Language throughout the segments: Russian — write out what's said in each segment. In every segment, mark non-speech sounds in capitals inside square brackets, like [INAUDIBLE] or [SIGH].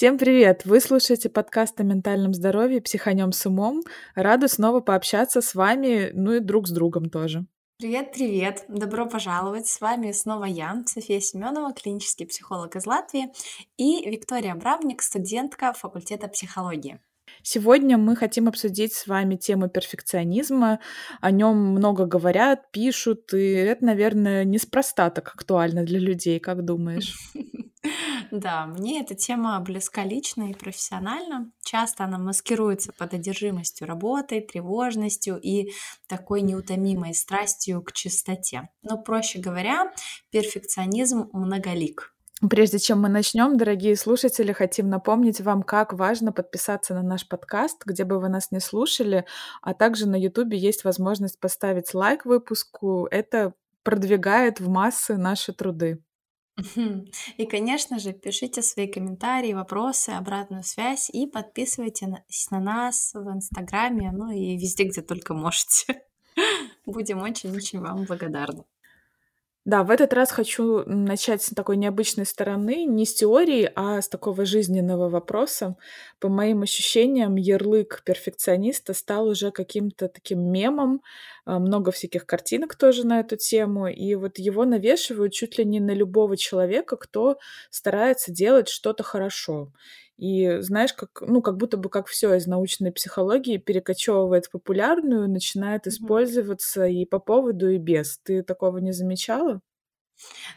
Всем привет! Вы слушаете подкаст о ментальном здоровье «Психанем с умом». Рада снова пообщаться с вами, ну и друг с другом тоже. Привет-привет! Добро пожаловать! С вами снова я, София Семенова, клинический психолог из Латвии, и Виктория Бравник, студентка факультета психологии. Сегодня мы хотим обсудить с вами тему перфекционизма. О нем много говорят, пишут, и это, наверное, неспроста так актуально для людей, как думаешь? [LAUGHS] Да, мне эта тема близка лично и профессионально. Часто она маскируется под одержимостью работой, тревожностью и такой неутомимой страстью к чистоте. Но, проще говоря, перфекционизм многолик. Прежде чем мы начнем, дорогие слушатели, хотим напомнить вам, как важно подписаться на наш подкаст, где бы вы нас не слушали, а также на YouTube есть возможность поставить лайк выпуску. Это продвигает в массы наши труды. И, конечно же, пишите свои комментарии, вопросы, обратную связь и подписывайтесь на нас в Инстаграме, ну и везде, где только можете. [LAUGHS] Будем очень-очень вам благодарны. Да, в этот раз хочу начать с такой необычной стороны, не с теории, а с такого жизненного вопроса. По моим ощущениям, ярлык перфекциониста стал уже каким-то таким мемом, а, много всяких картинок тоже на эту тему, и вот его навешивают чуть ли не на любого человека, кто старается делать что-то хорошо. И знаешь, как, ну, как будто бы как все из научной психологии перекочевывает в популярную, начинает mm-hmm. использоваться и по поводу, и без. Ты такого не замечала?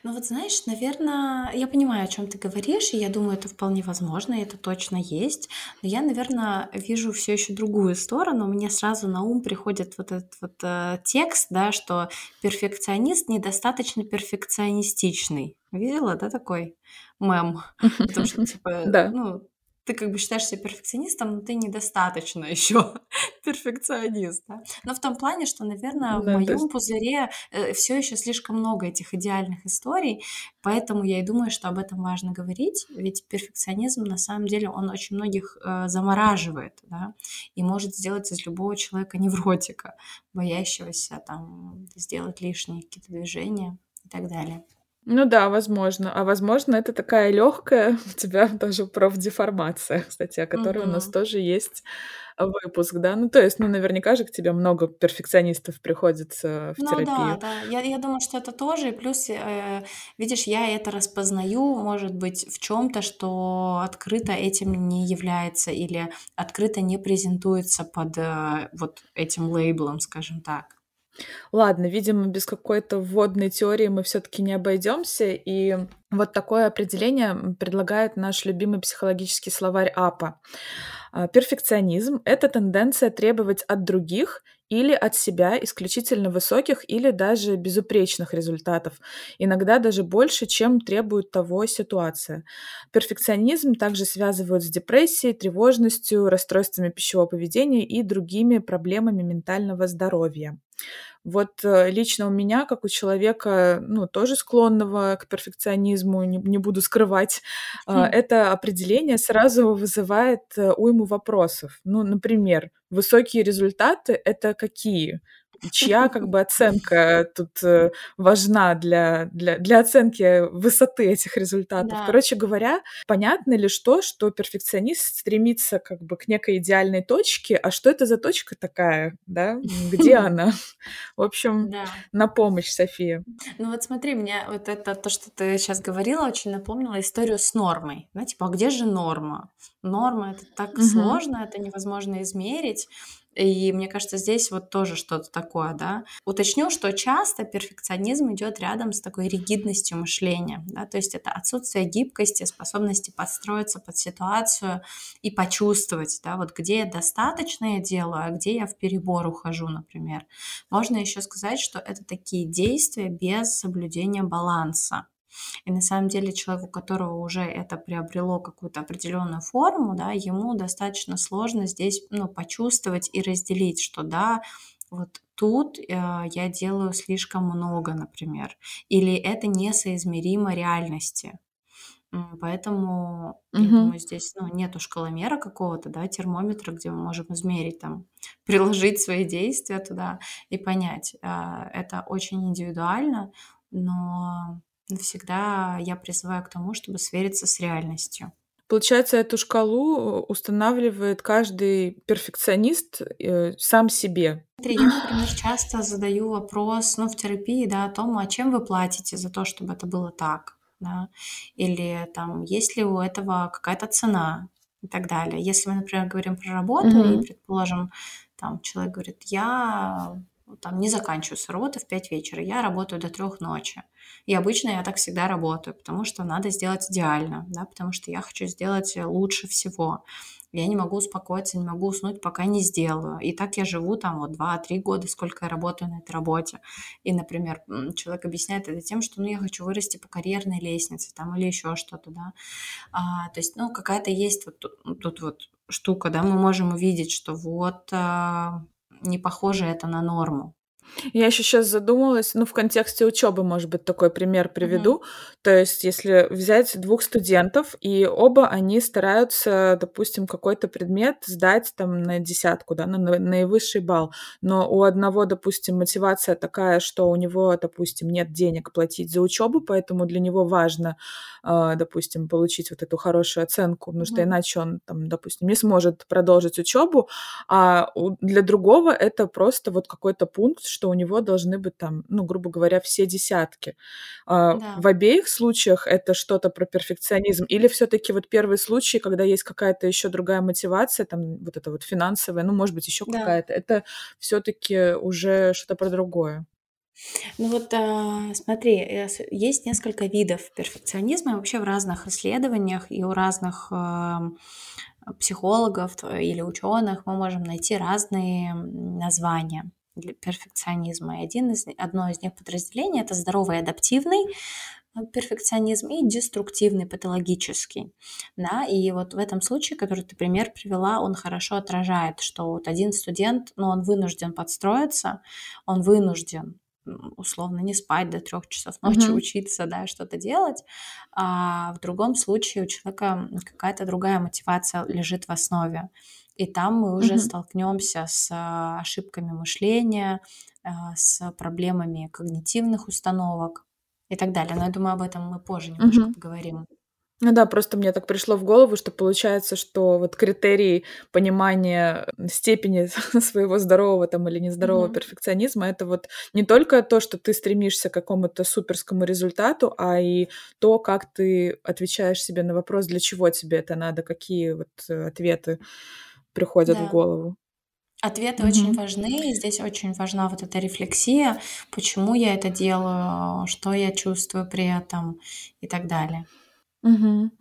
Ну вот знаешь, наверное, я понимаю, о чем ты говоришь, и я думаю, это вполне возможно, и это точно есть. Но я, наверное, вижу все еще другую сторону. Мне сразу на ум приходит вот этот вот э, текст, да, что перфекционист недостаточно перфекционистичный. Видела, да, такой мем? [LAUGHS] Потому что, типа, ну, ты как бы считаешь себя перфекционистом, но ты недостаточно [LAUGHS] еще перфекционист. Да? Но в том плане, что, наверное, в моем есть... пузыре э, все еще слишком много этих идеальных историй, поэтому я и думаю, что об этом важно говорить, ведь перфекционизм на самом деле он очень многих э, замораживает, да, и может сделать из любого человека невротика, боящегося там сделать лишние какие-то движения и так далее. Ну да, возможно. А возможно, это такая легкая [LAUGHS] у тебя тоже профдеформация, кстати, о которой у нас тоже есть выпуск, да? Ну, то есть, ну, наверняка же к тебе много перфекционистов приходит э, в Ну да, да, я, я думаю, что это тоже, и плюс, э, видишь, я это распознаю, может быть, в чем-то, что открыто этим не является или открыто не презентуется под э, вот этим лейблом, скажем так. Ладно, видимо, без какой-то вводной теории мы все-таки не обойдемся. И вот такое определение предлагает наш любимый психологический словарь АПА. А, перфекционизм — это тенденция требовать от других или от себя исключительно высоких или даже безупречных результатов, иногда даже больше, чем требует того ситуация. Перфекционизм также связывают с депрессией, тревожностью, расстройствами пищевого поведения и другими проблемами ментального здоровья. Вот э, лично у меня, как у человека, ну, тоже склонного к перфекционизму, не, не буду скрывать, хм. это определение сразу вызывает э, уйму вопросов. Ну, например, высокие результаты — это какие? Чья как бы оценка тут э, важна для, для, для оценки высоты этих результатов. Да. Короче говоря, понятно ли что, что перфекционист стремится как бы к некой идеальной точке, а что это за точка такая, да? Где [LAUGHS] она? В общем, да. на помощь, София. Ну вот смотри, мне вот это то, что ты сейчас говорила, очень напомнило историю с нормой. Да, типа, а где же норма? Норма это так угу. сложно, это невозможно измерить. И мне кажется, здесь вот тоже что-то такое, да. Уточню, что часто перфекционизм идет рядом с такой ригидностью мышления, да, то есть это отсутствие гибкости, способности подстроиться под ситуацию и почувствовать, да, вот где я достаточно я делаю, а где я в перебор ухожу, например. Можно еще сказать, что это такие действия без соблюдения баланса. И на самом деле человек, у которого уже это приобрело какую-то определенную форму, да, ему достаточно сложно здесь ну, почувствовать и разделить, что да, вот тут э, я делаю слишком много, например, или это несоизмеримо реальности. Поэтому, я думаю, здесь ну, нету шкаломера какого-то, да, термометра, где мы можем измерить, там, [LAUGHS] приложить свои действия туда и понять. Э, это очень индивидуально, но всегда я призываю к тому, чтобы свериться с реальностью. получается, эту шкалу устанавливает каждый перфекционист э, сам себе. Я, например, часто задаю вопрос, ну, в терапии, да, о том, а чем вы платите за то, чтобы это было так, да, или там, есть ли у этого какая-то цена и так далее. Если мы, например, говорим про работу, mm-hmm. и, предположим, там человек говорит, я там не заканчиваю с работы в 5 вечера, я работаю до 3 ночи. И обычно я так всегда работаю, потому что надо сделать идеально, да, потому что я хочу сделать лучше всего. Я не могу успокоиться, не могу уснуть, пока не сделаю. И так я живу там вот 2-3 года, сколько я работаю на этой работе. И, например, человек объясняет это тем, что ну я хочу вырасти по карьерной лестнице там или еще что-то, да. А, то есть, ну, какая-то есть вот тут, тут вот штука, да, мы можем увидеть, что вот а, не похоже это на норму. Я еще сейчас задумалась, ну, в контексте учебы, может быть, такой пример приведу. Угу. То есть, если взять двух студентов, и оба они стараются, допустим, какой-то предмет сдать там на десятку, да, на наивысший балл, но у одного, допустим, мотивация такая, что у него, допустим, нет денег платить за учебу, поэтому для него важно, э, допустим, получить вот эту хорошую оценку, потому что иначе он, там, допустим, не сможет продолжить учебу, а для другого это просто вот какой-то пункт, что у него должны быть там, ну, грубо говоря, все десятки. А, да. В обеих случаях это что-то про перфекционизм? Или все-таки вот первый случай, когда есть какая-то еще другая мотивация, там вот это вот финансовая, ну, может быть, еще да. какая-то, это все-таки уже что-то про другое? Ну вот а, смотри, э, есть несколько видов перфекционизма вообще в разных исследованиях и у разных а, психологов или ученых мы можем найти разные названия для перфекционизма. И один из, одно из них подразделений – это здоровый адаптивный э, перфекционизм и деструктивный, патологический. Да? И вот в этом случае, который ты пример привела, он хорошо отражает, что вот один студент, ну, он вынужден подстроиться, он вынужден условно не спать до трех часов ночи, mm-hmm. учиться, да, что-то делать. А в другом случае у человека какая-то другая мотивация лежит в основе. И там мы уже mm-hmm. столкнемся с а, ошибками мышления, а, с проблемами когнитивных установок и так далее. Но я думаю, об этом мы позже немножко mm-hmm. поговорим. Ну да, просто мне так пришло в голову, что получается, что вот критерий понимания степени [LAUGHS] своего здорового там или нездорового mm-hmm. перфекционизма это вот не только то, что ты стремишься к какому-то суперскому результату, а и то, как ты отвечаешь себе на вопрос, для чего тебе это надо, какие вот э, ответы приходят да. в голову. Ответы mm-hmm. очень важны, и здесь очень важна вот эта рефлексия, почему я это делаю, что я чувствую при этом и так далее. Мгм.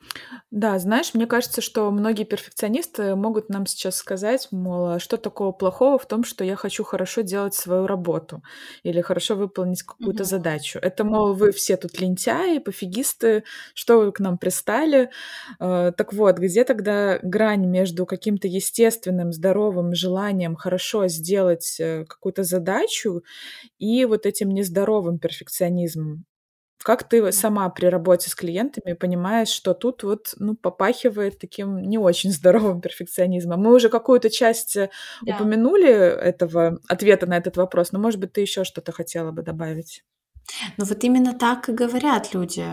Да, знаешь, мне кажется, что многие перфекционисты могут нам сейчас сказать, мол, а что такого плохого в том, что я хочу хорошо делать свою работу или хорошо выполнить какую-то Мгм. задачу. Это, мол, вы все тут лентяи, пофигисты, что вы к нам пристали. Э, Так вот, где тогда грань между каким-то естественным, здоровым желанием хорошо сделать э, какую-то задачу и вот этим нездоровым перфекционизмом? Как ты сама при работе с клиентами понимаешь, что тут вот, ну, попахивает таким не очень [LAUGHS] здоровым перфекционизмом? Мы уже какую-то часть э, Да. упомянули этого ответа на этот вопрос, но, может быть, ты еще что-то хотела бы добавить? Ну вот именно так и говорят люди,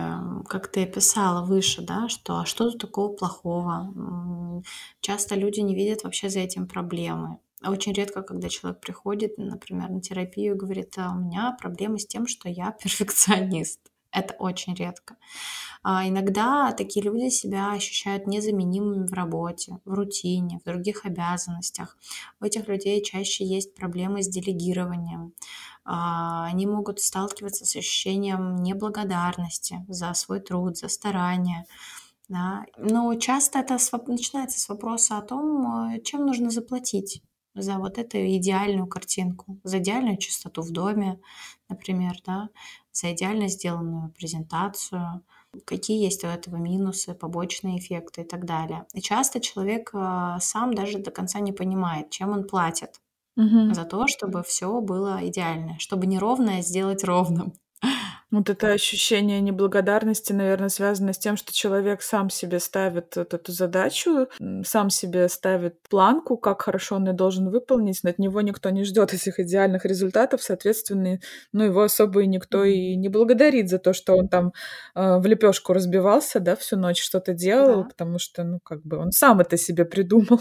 как ты описала выше, да, что а что тут такого плохого? Часто люди не видят вообще за этим проблемы. Очень редко, когда человек приходит, например, на терапию и говорит, а у меня проблемы с тем, что я [LAUGHS] перфекционист. Это очень редко. А иногда такие люди себя ощущают незаменимыми в работе, в рутине, в других обязанностях. У этих людей чаще есть проблемы с делегированием. А, они могут сталкиваться с ощущением неблагодарности за свой труд, за старание. Да. Но часто это начинается с вопроса о том, э, чем нужно заплатить за вот эту идеальную картинку, за идеальную чистоту в доме, например, да, за идеально сделанную презентацию, какие есть у этого минусы, побочные эффекты и так далее. И часто человек а, сам даже до конца не понимает, чем он платит угу. за то, чтобы все было идеально, чтобы неровное сделать ровным. Вот это ощущение неблагодарности, наверное, связано с тем, что человек сам себе ставит вот эту задачу, сам себе ставит планку, как хорошо он ее должен выполнить, но от него никто не ждет этих идеальных результатов, соответственно, ну, его особо и никто и не благодарит за то, что он там э, в лепешку разбивался, да, всю ночь что-то делал, да. потому что, ну, как бы он сам это себе придумал.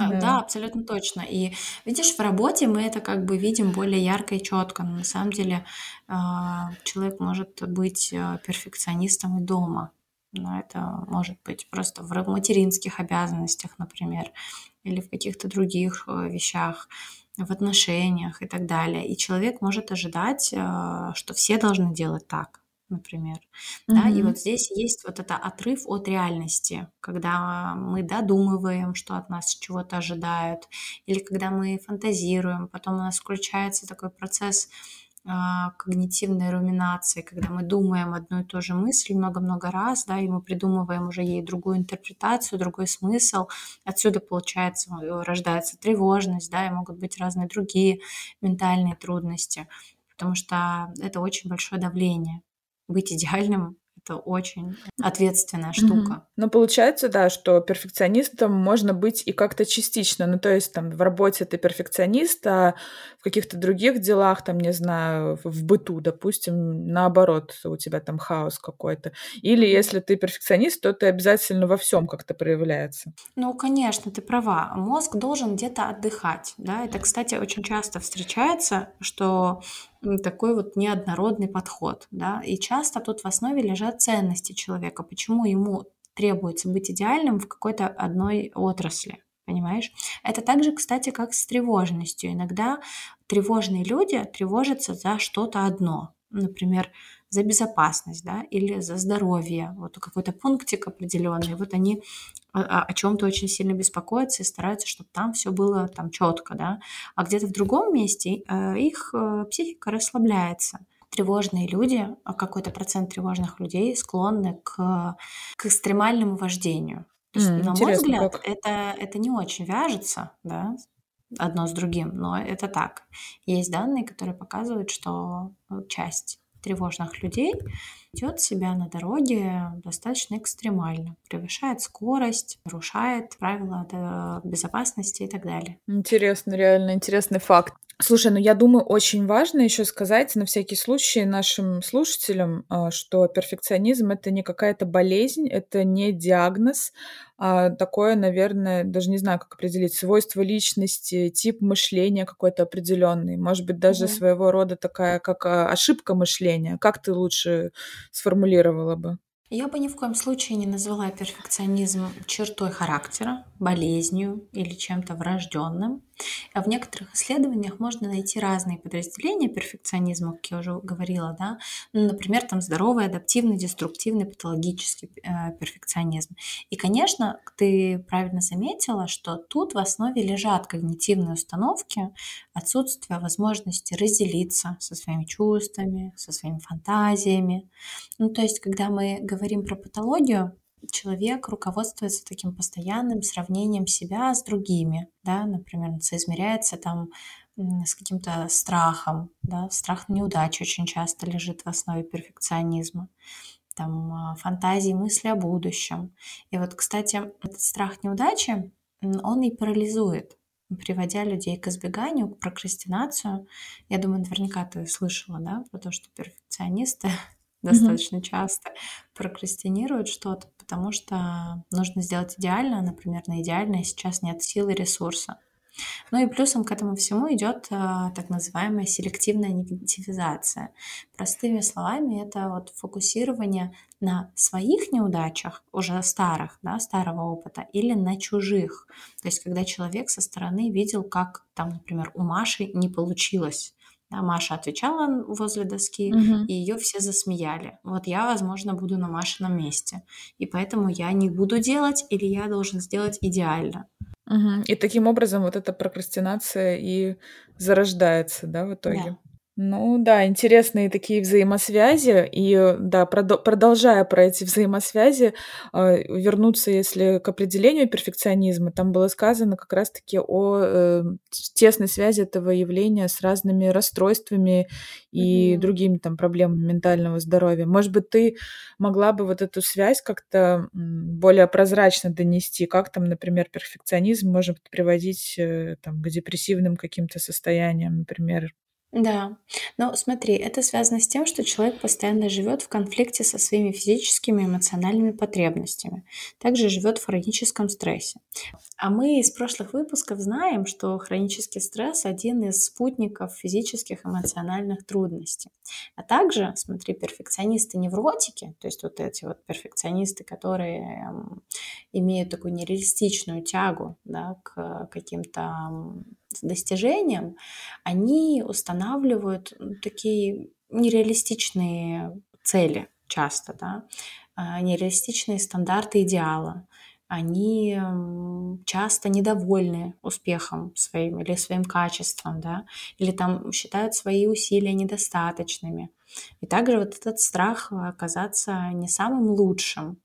А, да. абсолютно точно. И видишь, в работе мы это как бы видим более ярко и четко, но на самом деле а, человек может быть а, перфекционистом и дома. Но это может быть просто в материнских обязанностях, например, или в каких-то других вещах, в отношениях и так далее. И человек может ожидать, что все должны делать так например. Да, и вот здесь есть вот это отрыв от реальности, когда мы додумываем, что от нас чего-то ожидают, или когда мы фантазируем, потом у нас включается такой процесс а, когнитивной руминации, когда мы думаем одну и ту же мысль много-много раз, да, и мы придумываем уже ей другую интерпретацию, другой смысл. Отсюда, получается, рождается тревожность, да, и могут быть разные другие ментальные трудности, потому что это очень большое давление быть идеальным это очень ответственная штука. Угу. Ну, получается, да, что перфекционистом можно быть и как-то частично. Ну, то есть там в работе ты перфекционист, а в каких-то других делах, там, не знаю, в быту, допустим, наоборот, у тебя там хаос какой-то. Или если ты перфекционист, то ты обязательно во всем как-то проявляется. Ну, конечно, ты права. Мозг должен где-то отдыхать, да. Это, кстати, очень часто встречается, что такой вот неоднородный подход, да, и часто тут в основе лежат ценности человека, почему ему требуется быть идеальным в какой-то одной отрасли, понимаешь? Это также, кстати, как с тревожностью. Иногда тревожные люди тревожатся за что-то одно, например, за безопасность, да, или за здоровье, вот какой-то пунктик определенный, вот они о, о чем-то очень сильно беспокоятся и стараются, чтобы там все было там четко, да, а где-то в другом месте э, их э, психика расслабляется. Тревожные люди, а какой-то процент тревожных людей склонны к, к экстремальному вождению. То есть, mm, на мой взгляд, как. это, это не очень вяжется, да, одно с другим, но это так. Есть данные, которые показывают, что ну, часть тревожных людей ведет себя на дороге достаточно экстремально, превышает скорость, нарушает правила безопасности и так далее. Интересно, реально интересный факт. Слушай, ну я думаю, очень важно еще сказать на всякий случай нашим слушателям, а, что перфекционизм это не какая-то болезнь, это не диагноз, а такое, наверное, даже не знаю, как определить, свойство личности, тип мышления какой-то определенный, может быть, даже угу. своего рода такая, как а, ошибка мышления. Как ты лучше сформулировала бы? Я бы ни в коем случае не назвала перфекционизм чертой характера, болезнью или чем-то врожденным. В некоторых исследованиях можно найти разные подразделения перфекционизма, как я уже говорила, да, ну, например, там здоровый, адаптивный, деструктивный, патологический э, перфекционизм. И, конечно, ты правильно заметила, что тут в основе лежат когнитивные установки, отсутствие возможности разделиться со своими чувствами, со своими фантазиями. Ну, то есть, когда мы говорим про патологию, человек руководствуется таким постоянным сравнением себя с другими, да, например, соизмеряется там с каким-то страхом, да, страх неудачи очень часто лежит в основе перфекционизма, там а, фантазии, мысли о будущем. И вот, кстати, этот страх неудачи, он и парализует, приводя людей к избеганию, к прокрастинацию. Я думаю, наверняка ты слышала, да, про то, что перфекционисты достаточно mm-hmm. часто прокрастинируют что-то, потому что нужно сделать идеально, например, на идеальное сейчас нет силы ресурса. Ну и плюсом к этому всему идет а, так называемая селективная негативизация. Простыми словами, это вот фокусирование на своих неудачах, уже старых, да, старого опыта, или на чужих. То есть, когда человек со стороны видел, как там, например, у Маши не получилось, да, Маша отвечала возле доски, угу. и ее все засмеяли. Вот я, возможно, буду на Машином месте. И поэтому я не буду делать, или я должен сделать идеально. Угу. И таким образом вот эта прокрастинация и зарождается, да, в итоге. Да. Ну да, интересные такие взаимосвязи. И да, продолжая про эти взаимосвязи, а, вернуться, если к определению перфекционизма, там было сказано как раз-таки о э, тесной связи этого явления с разными расстройствами и Мгм. другими там проблемами ментального здоровья. Может быть, ты могла бы вот эту связь как-то более прозрачно донести, как там, например, перфекционизм может приводить э, там, к депрессивным каким-то состояниям, например, Да, но смотри, это связано с тем, что человек постоянно живет в конфликте со своими физическими и эмоциональными потребностями, также живет в хроническом стрессе. А мы из прошлых выпусков знаем, что хронический стресс один из спутников физических и эмоциональных трудностей. А также, смотри, перфекционисты-невротики, то есть вот эти вот перфекционисты, которые имеют такую нереалистичную тягу да, к каким-то достижениям, они устанавливают такие нереалистичные цели часто, да, а, нереалистичные стандарты идеала. Они часто недовольны успехом своим или своим качеством, да, или там считают свои усилия недостаточными. И также вот этот страх оказаться не самым лучшим,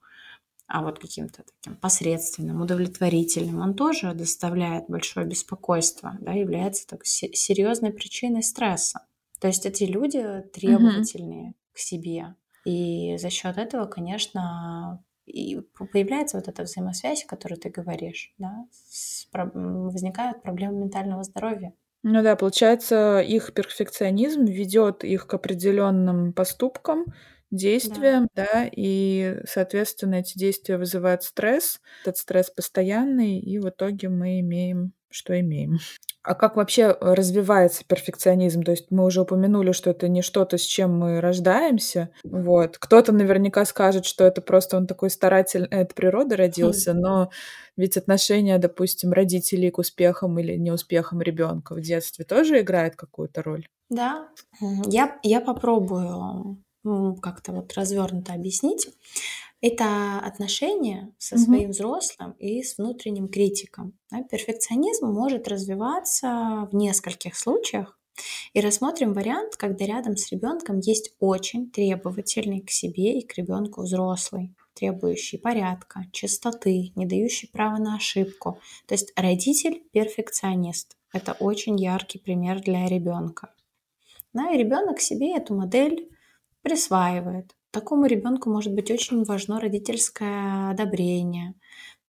а вот каким-то таким посредственным, удовлетворительным, он тоже доставляет большое беспокойство, да, является так серьезной причиной стресса. То есть эти люди требовательные угу. к себе. И за счет этого, конечно, и появляется вот эта взаимосвязь, о которой ты говоришь, да, с, возникают проблемы ментального здоровья. Ну да, получается, их перфекционизм ведет их к определенным поступкам, действиям, да. да, и, соответственно, эти действия вызывают стресс. Этот стресс постоянный, и в итоге мы имеем, что имеем. А как вообще развивается перфекционизм? То есть мы уже упомянули, что это не что-то, с чем мы рождаемся. Вот. Кто-то наверняка скажет, что это просто он такой старатель, это природа родился, хм. но ведь отношение, допустим, родителей к успехам или неуспехам ребенка в детстве тоже играет какую-то роль. Да, я, я попробую как-то вот развернуто объяснить, это отношение со своим взрослым и с внутренним критиком. Да, перфекционизм может развиваться в нескольких случаях. И рассмотрим вариант, когда рядом с ребенком есть очень требовательный к себе и к ребенку взрослый, требующий порядка, чистоты, не дающий права на ошибку. То есть родитель перфекционист. Это очень яркий пример для ребенка. Да, и ребенок себе эту модель присваивает. Такому ребенку может быть очень важно родительское одобрение,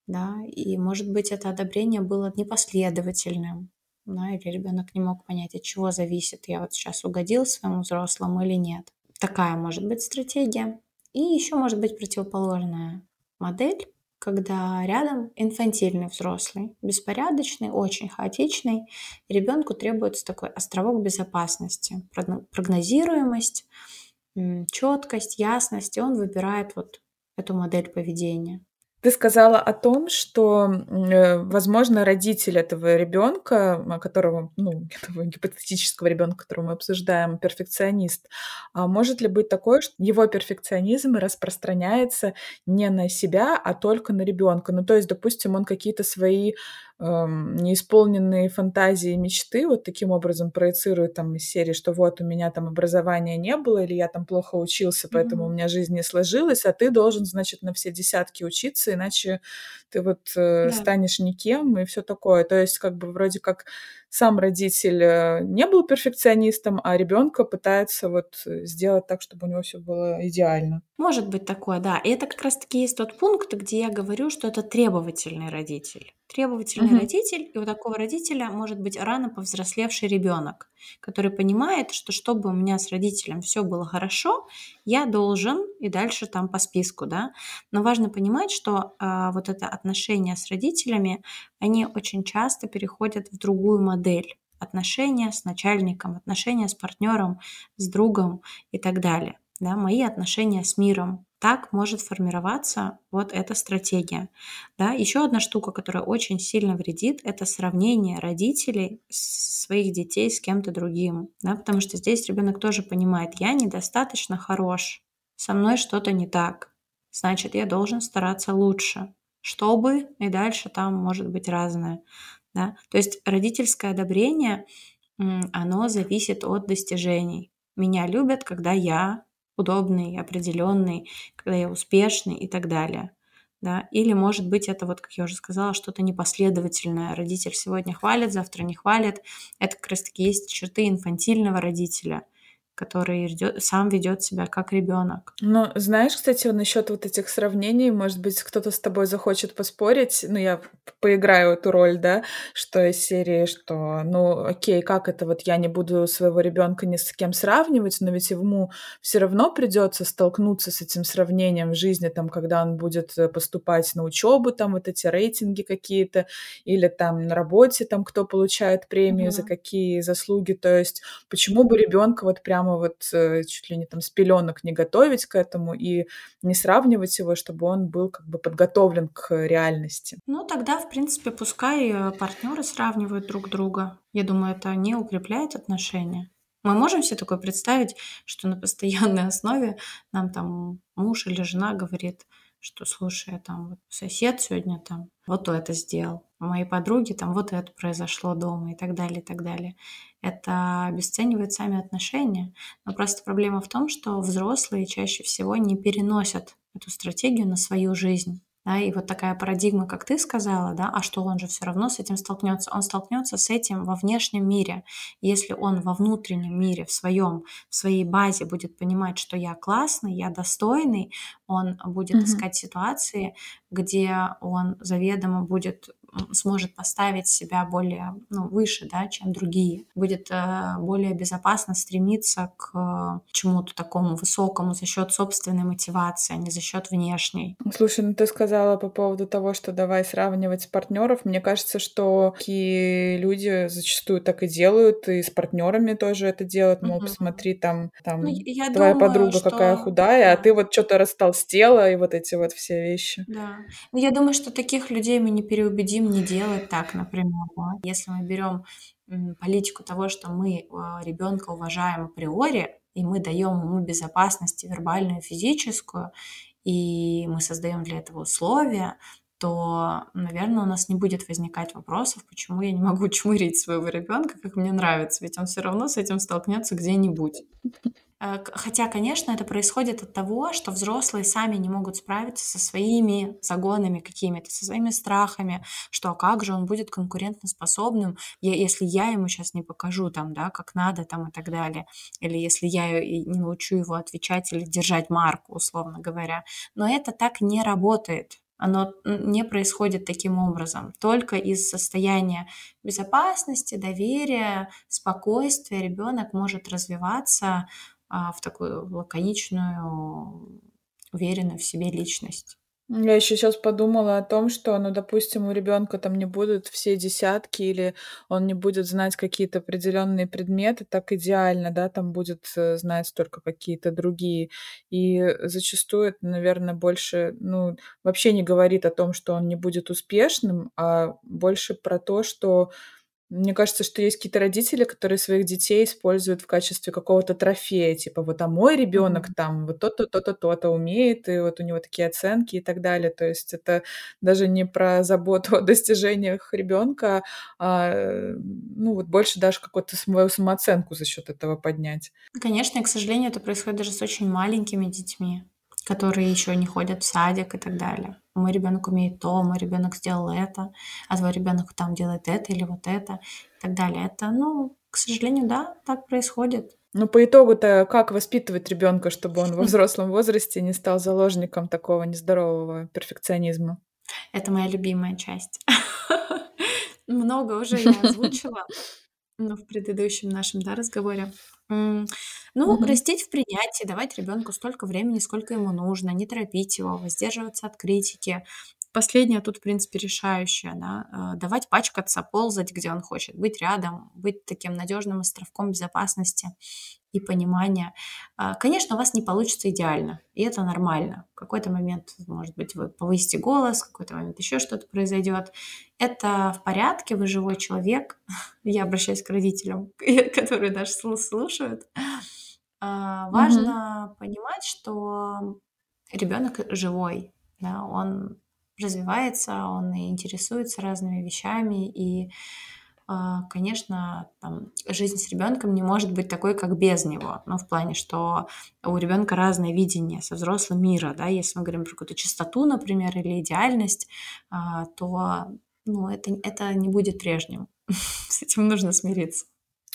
да, и может быть это одобрение было непоследовательным, да, или ребенок не мог понять, от чего зависит, я вот сейчас угодил своему взрослому или нет. Такая может быть стратегия. И еще может быть противоположная модель, когда рядом инфантильный взрослый, беспорядочный, очень хаотичный, ребенку требуется такой островок безопасности, прогнозируемость, четкость, ясность, и он выбирает вот эту модель поведения. Ты сказала о том, что, э, возможно, родитель этого ребенка, которого, ну, [LAUGHS] этого гипотетического ребенка, которого мы обсуждаем, перфекционист, а может ли быть такое, что его перфекционизм распространяется не на себя, а только на ребенка? Ну, то есть, допустим, он какие-то свои эм, неисполненные фантазии и мечты вот таким образом проецирует там из серии, что вот у меня там образования не было, или я там плохо учился, поэтому mm-hmm. у меня жизнь не сложилась, а ты должен, значит, на все десятки учиться, иначе ты вот э, yeah. станешь никем и все такое. То есть как бы вроде как сам родитель э, не был перфекционистом, а ребенка пытается вот э, сделать так, чтобы у него все было идеально. Может быть такое, да. И это как раз-таки есть тот пункт, где я говорю, что это требовательный родитель. Требовательный угу. родитель, и у такого родителя может быть рано повзрослевший ребенок, который понимает, что чтобы у меня с родителем все было хорошо, я должен и дальше там по списку, да. Но важно понимать, что э, вот это отношение с родителями, они очень часто переходят в другую модель отношения с начальником, отношения с партнером, с другом и так далее. Да, мои отношения с миром, так может формироваться вот эта стратегия. Да? Еще одна штука, которая очень сильно вредит, это сравнение родителей своих детей с кем-то другим. Да? Потому что здесь ребенок тоже понимает, я недостаточно хорош, со мной что-то не так, значит, я должен стараться лучше, чтобы и дальше там может быть разное. Да? То есть родительское одобрение оно зависит от достижений. Меня любят, когда я удобный, определенный, когда я успешный и так далее. Да? Или, может быть, это вот, как я уже сказала, что-то непоследовательное. Родитель сегодня хвалит, завтра не хвалит. Это как раз-таки есть черты инфантильного родителя – который идет, сам ведет себя как ребенок. Ну, знаешь, кстати, насчет вот этих сравнений, может быть, кто-то с тобой захочет поспорить, ну, я поиграю эту роль, да, что из серии, что, ну, окей, как это вот я не буду своего ребенка ни с кем сравнивать, но ведь ему все равно придется столкнуться с этим сравнением в жизни, там, когда он будет э, поступать на учебу, там, вот эти рейтинги какие-то, или там на работе, там, кто получает премию mm-hmm. за какие заслуги, то есть почему бы ребенка вот прям прямо вот э, чуть ли не там с пеленок не готовить к этому и не сравнивать его, чтобы он был как бы подготовлен к реальности. Ну, тогда, в принципе, пускай э, партнеры сравнивают друг друга. Я думаю, это не укрепляет отношения. Мы можем себе такое представить, что на постоянной [LAUGHS] основе нам там муж или жена говорит, что, слушай, там вот сосед сегодня там вот это сделал, у моей подруги там вот это произошло дома и так далее, и так далее это обесценивает сами отношения. Но просто проблема в том, что взрослые чаще всего не переносят эту стратегию на свою жизнь. Да, и вот такая парадигма, как ты сказала, да, а что он же все равно с этим столкнется? Он столкнется с этим во внешнем мире. Если он во внутреннем мире, в своем, в своей базе будет понимать, что я классный, я достойный, он будет mm-hmm. искать ситуации, где он заведомо будет сможет поставить себя более ну, выше, да, чем другие, будет э, более безопасно стремиться к чему-то такому высокому за счет собственной мотивации, а не за счет внешней. Слушай, ну ты сказала по поводу того, что давай сравнивать партнеров. Мне кажется, что такие люди зачастую так и делают, и с партнерами тоже это делают. Мол, mm-hmm. посмотри, там, там ну, твоя думаю, подруга что... какая худая, а ты вот что-то растолстела, и вот эти вот все вещи. Да. Ну, я думаю, что таких людей мы не переубедим не делать так, например. Да? Если мы берем политику того, что мы а, ребенка уважаем априори, и мы даем ему безопасность вербальную, физическую, и мы создаем для этого условия, то, наверное, у нас не будет возникать вопросов, почему я не могу [LAUGHS] чмырить своего ребенка, как мне нравится, ведь он все равно с этим столкнется где-нибудь. Э, хотя, конечно, это происходит от того, что взрослые сами не могут справиться со своими загонами какими-то, со своими страхами, что а как же он будет конкурентоспособным, если я ему сейчас не покажу там, да, как надо там и так далее, или если я не научу его отвечать или держать марку, условно говоря. Но это так не работает оно не происходит таким образом. Только из состояния безопасности, доверия, спокойствия ребенок может развиваться в такую лаконичную, уверенную в себе личность. Я еще сейчас подумала о том, что, ну, допустим, у ребенка там не будут все десятки, или он не будет знать какие-то определенные предметы так идеально, да, там будет э, знать только какие-то другие. И зачастую это, наверное, больше, ну, вообще не говорит о том, что он не будет успешным, а больше про то, что мне кажется, что есть какие-то родители, которые своих детей используют в качестве какого-то трофея, типа вот, а мой ребенок там вот то-то, то-то, то-то умеет, и вот у него такие оценки и так далее. То есть это даже не про заботу [LAUGHS] о достижениях ребенка, а ну вот больше даже какую-то свою самооценку за счет этого поднять. Конечно, и, к сожалению, это происходит даже с очень маленькими детьми которые еще не ходят в садик и так далее. Мой ребенок умеет то, мой ребенок сделал это, а твой ребенок там делает это или вот это и так далее. Это, ну, к сожалению, да, так происходит. Ну, по итогу-то как воспитывать ребенка, чтобы он во взрослом возрасте не стал заложником такого нездорового перфекционизма? Это моя любимая часть. [LAUGHS] Много уже я озвучила ну, в предыдущем нашем да, разговоре. Ну, Мгм. растить в принятии, давать ребенку столько времени, сколько ему нужно, не торопить его, воздерживаться от критики. Последнее тут, в принципе, решающее, да, э, давать пачкаться, ползать, где он хочет, быть рядом, быть таким надежным островком безопасности и понимания. А, конечно, у вас не получится идеально, и это нормально. В какой-то момент, может быть, вы повысите голос, в какой-то момент еще что-то произойдет. Это в порядке, вы живой человек. [LAUGHS] Я обращаюсь к родителям, [LAUGHS] которые даже слушают. А, важно mm-hmm. понимать, что ребенок живой, да, он развивается, он интересуется разными вещами, и конечно, там, жизнь с ребенком не может быть такой, как без него. Ну, в плане, что у ребенка разное видение со взрослым мира, да, если мы говорим про какую-то чистоту, например, или идеальность, а, то ну, это, это не будет прежним. [LAUGHS] С этим нужно смириться.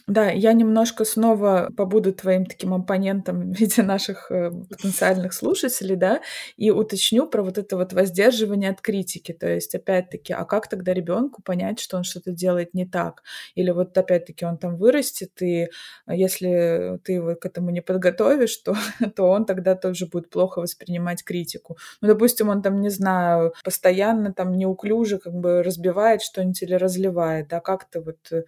Да, я немножко снова побуду твоим таким оппонентом в виде наших э, потенциальных слушателей, да, и уточню про вот это вот воздерживание от критики. То есть, опять-таки, а как тогда ребенку понять, что он что-то делает не так? Или вот опять-таки он там вырастет, и если ты его к этому не подготовишь, то, [LAUGHS] то он тогда тоже будет плохо воспринимать критику. Ну, допустим, он там, не знаю, постоянно там неуклюже как бы разбивает что-нибудь или разливает, да, как-то вот э, Э,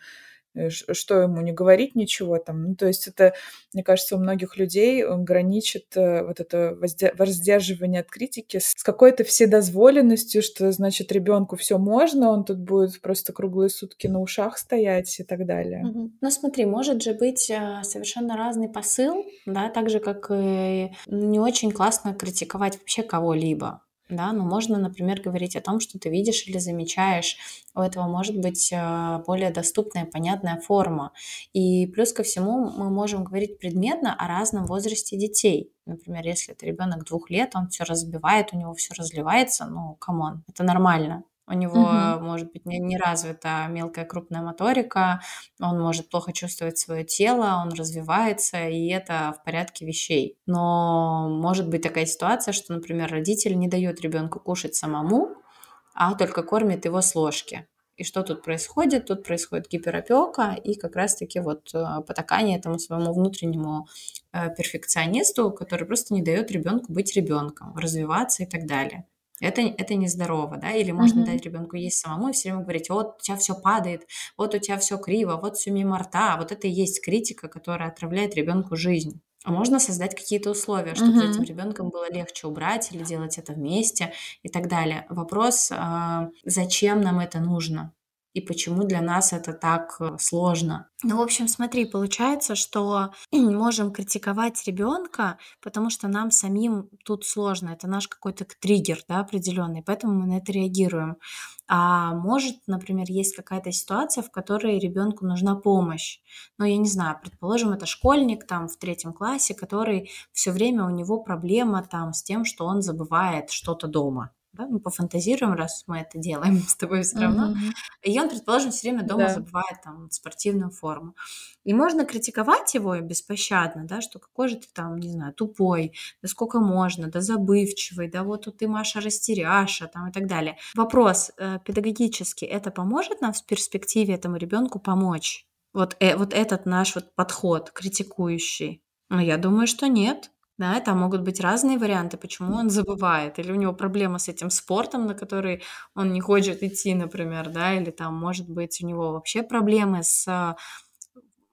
что ему не говорить ничего там. Ну, то есть это, мне кажется, у многих людей э, граничит э, вот это воздерживание от критики с какой-то вседозволенностью, что, значит, ребенку все можно, он тут будет просто круглые сутки на ушах стоять и так далее. Угу. Ну, смотри, может же быть совершенно разный посыл, да, так же, как и не очень классно критиковать вообще кого-либо да, но можно, например, говорить о том, что ты видишь или замечаешь. У этого может быть э, более доступная, понятная форма. И плюс ко всему мы можем говорить предметно о разном возрасте детей. Например, если это ребенок двух лет, он все разбивает, у него все разливается, ну, come on, это нормально. У него угу. может быть не, не развита мелкая крупная моторика, он может плохо чувствовать свое тело, он развивается, и это в порядке вещей. Но может быть такая ситуация, что, например, родитель не дает ребенку кушать самому, а только кормит его с ложки. И что тут происходит? Тут происходит гиперопека и как раз-таки вот э, потакание этому своему внутреннему э, перфекционисту, который просто не дает ребенку быть ребенком, развиваться и так далее. Это, это нездорово, да, или можно mm-hmm. дать ребенку есть самому и все время говорить, вот у тебя все падает, вот у тебя все криво, вот все мимо рта, вот это и есть критика, которая отравляет ребенку жизнь. А можно создать какие-то условия, чтобы mm-hmm. этим ребенком было легче убрать или делать это вместе и так далее. Вопрос, а, зачем нам это нужно? И почему для нас это так э, сложно. Ну, в общем, смотри, получается, что [CLEARS THROAT] можем критиковать ребенка, потому что нам самим тут сложно. Это наш какой-то триггер, да, определенный, поэтому мы на это реагируем. А может, например, есть какая-то ситуация, в которой ребенку нужна помощь. Ну, я не знаю, предположим, это школьник там в третьем классе, который все время у него проблема там с тем, что он забывает что-то дома да, мы пофантазируем, раз мы это делаем [LAUGHS] с тобой все равно. Mm-hmm. И он, предположим, все время дома да. забывает там спортивную форму. И можно критиковать его беспощадно, да, что какой же ты там, не знаю, тупой, да сколько можно, да забывчивый, да вот тут ты, Маша, растеряша, там и так далее. Вопрос э, педагогически, это поможет нам в перспективе этому ребенку помочь? Вот, э, вот этот наш вот подход критикующий. Ну, я думаю, что нет. Да, там могут быть разные варианты, почему он забывает, или у него проблема с этим спортом, на который он не хочет идти, например, да, или там, может быть, у него вообще проблемы с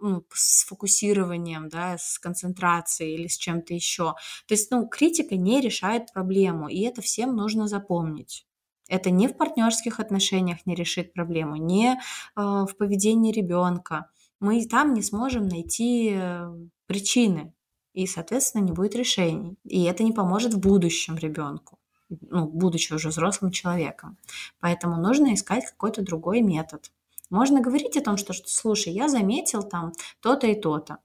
ну, с фокусированием, да, с концентрацией или с чем-то еще. То есть, ну, критика не решает проблему, и это всем нужно запомнить. Это не в партнерских отношениях не решит проблему, не э, в поведении ребенка. Мы там не сможем найти э, причины и, соответственно, не будет решений. И это не поможет в будущем ребенку, ну, будучи уже взрослым человеком. Поэтому нужно искать какой-то другой метод. Можно говорить о том, что, слушай, я заметил там то-то и то-то.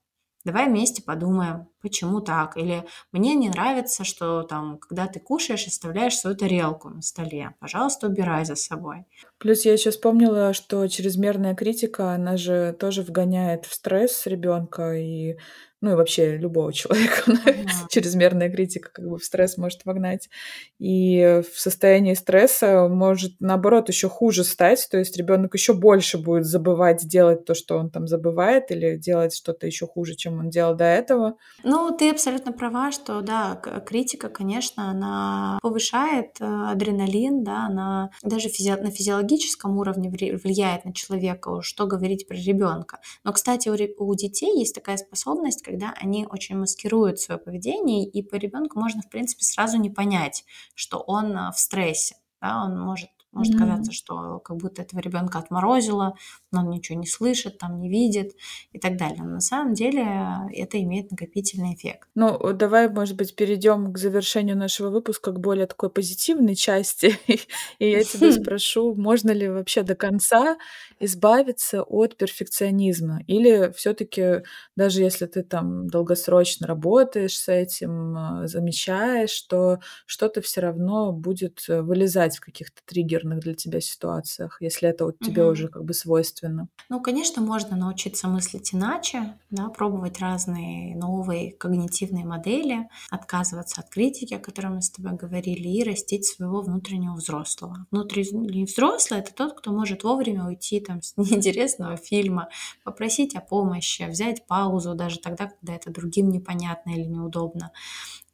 Давай вместе подумаем, почему так. Или мне не нравится, что там, когда ты кушаешь, оставляешь свою тарелку на столе. Пожалуйста, убирай за собой. Плюс я еще вспомнила, что чрезмерная критика, она же тоже вгоняет в стресс ребенка и ну и вообще любого [LAUGHS] человека, ага. чрезмерная критика как бы в стресс может вогнать. И в состоянии стресса может, наоборот, еще хуже стать, то есть ребенок еще больше будет забывать делать то, что он там забывает, или делать что-то еще хуже, чем он делал до этого. Ну, ты абсолютно права, что, да, критика, конечно, она повышает э, адреналин, да, она даже физи на физиологическом уровне влияет на человека, что говорить про ребенка. Но, кстати, у, у детей есть такая способность, когда они очень маскируют свое поведение, и по ребенку можно, в принципе, сразу не понять, что он а, в стрессе. Да, он может может mm-hmm. казаться, что как будто этого ребенка отморозило, он ничего не слышит, там не видит и так далее. Но на самом деле это имеет накопительный эффект. Ну, давай, может быть, перейдем к завершению нашего выпуска к более такой позитивной части. [LAUGHS] И я тебя [LAUGHS] спрошу, можно ли вообще до конца избавиться от перфекционизма? Или все-таки, даже если ты там долгосрочно работаешь с этим, а, замечаешь, что что-то все равно будет э, вылезать в каких-то триггерных для тебя ситуациях, если это вот тебе уже как бы свойственно? Ну, конечно, можно научиться мыслить иначе, да, пробовать разные новые когнитивные модели, отказываться от критики, о которой мы с тобой говорили, и растить своего внутреннего взрослого. Внутренний взрослый — это тот, кто может вовремя уйти там с [LAUGHS] неинтересного фильма, попросить о помощи, взять паузу даже тогда, когда это другим непонятно или неудобно.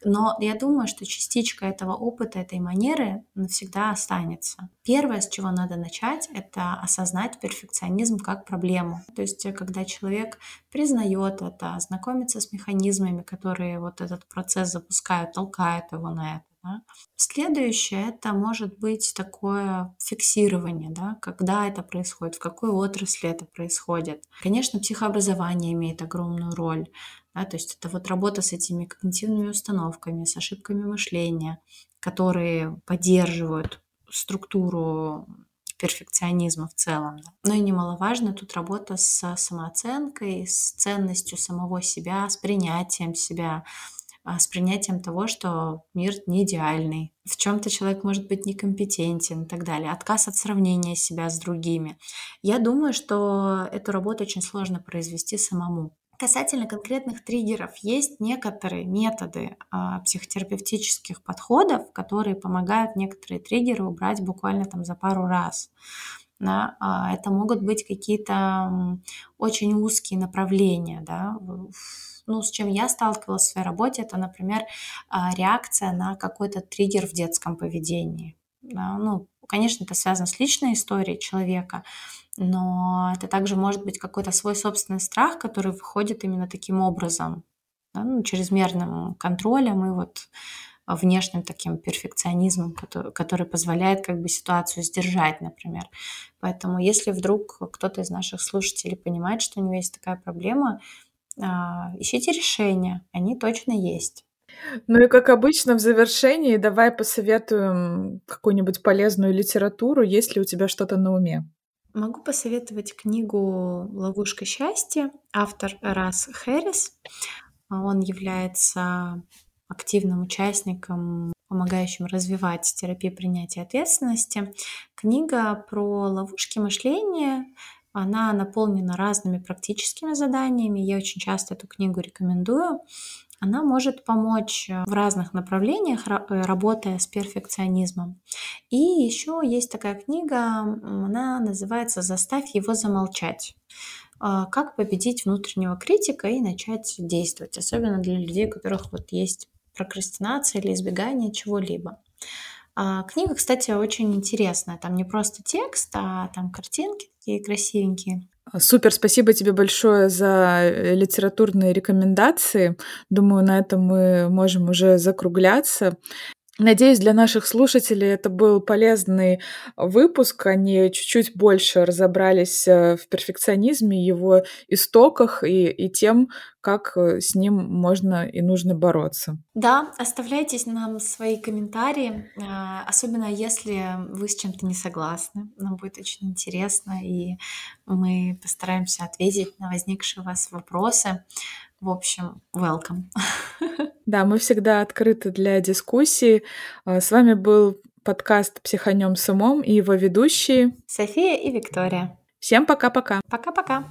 Но я думаю, что частичка этого опыта, этой манеры навсегда останется. Первое, с чего надо начать, это осознать перфекционизм как проблему. То есть, э, когда человек признает это, знакомится с механизмами, которые вот этот процесс запускают, толкают его на это. Да. Следующее это может быть такое фиксирование, да, когда это происходит, в какой отрасли это происходит. Конечно, психообразование имеет огромную роль. Да, то есть это вот работа с этими когнитивными установками, с ошибками мышления, которые поддерживают структуру перфекционизма в целом. Да. Ну и немаловажно тут работа с самооценкой, с ценностью самого себя, с принятием себя, а, с принятием того, что мир не идеальный, в чем-то человек может быть некомпетентен и так далее, отказ от сравнения себя с другими. Я думаю, что эту работу очень сложно произвести самому. Касательно конкретных триггеров, есть некоторые методы э, психотерапевтических подходов, которые помогают некоторые триггеры убрать буквально там за пару раз. Да? Э, это могут быть какие-то очень узкие направления, да, ну, с чем я сталкивалась в своей работе, это, например, а, реакция на какой-то триггер в детском поведении. Да, ну, конечно, это связано с личной историей человека, но это также может быть какой-то свой собственный страх, который выходит именно таким образом, да, ну, чрезмерным контролем и вот внешним таким перфекционизмом, который, который позволяет как бы ситуацию сдержать, например. Поэтому если вдруг кто-то из наших слушателей понимает, что у него есть такая проблема, а, ищите решения, они точно есть. Ну и как обычно в завершении давай посоветуем какую-нибудь полезную литературу, есть ли у тебя что-то на уме. Могу посоветовать книгу «Ловушка счастья», автор Рас Хэрис. Он является активным участником, помогающим развивать терапию принятия ответственности. Книга про ловушки мышления, она наполнена разными практическими заданиями. Я очень часто эту книгу рекомендую. Она может помочь э, в разных направлениях, э, работая с перфекционизмом. И еще есть такая книга, она называется «Заставь его замолчать» а, как победить внутреннего критика и начать действовать, особенно для людей, у которых вот есть прокрастинация или избегание чего-либо. А, книга, кстати, очень интересная. Там не просто текст, а там картинки такие красивенькие. Супер, спасибо тебе большое за э, литературные рекомендации. Думаю, на этом мы можем уже закругляться. Надеюсь, для наших слушателей это был полезный выпуск. Они чуть-чуть больше разобрались э, в перфекционизме, его истоках и, и тем, как э, с ним можно и нужно бороться. Да, оставляйте нам свои комментарии, э, особенно если вы с чем-то не согласны. Нам будет очень интересно, и мы постараемся ответить на возникшие у вас вопросы. В общем, welcome. [LAUGHS] Да, мы всегда открыты для дискуссии. А, с вами был подкаст «Психанем с умом» и его ведущие София и Виктория. Всем пока-пока. Пока-пока.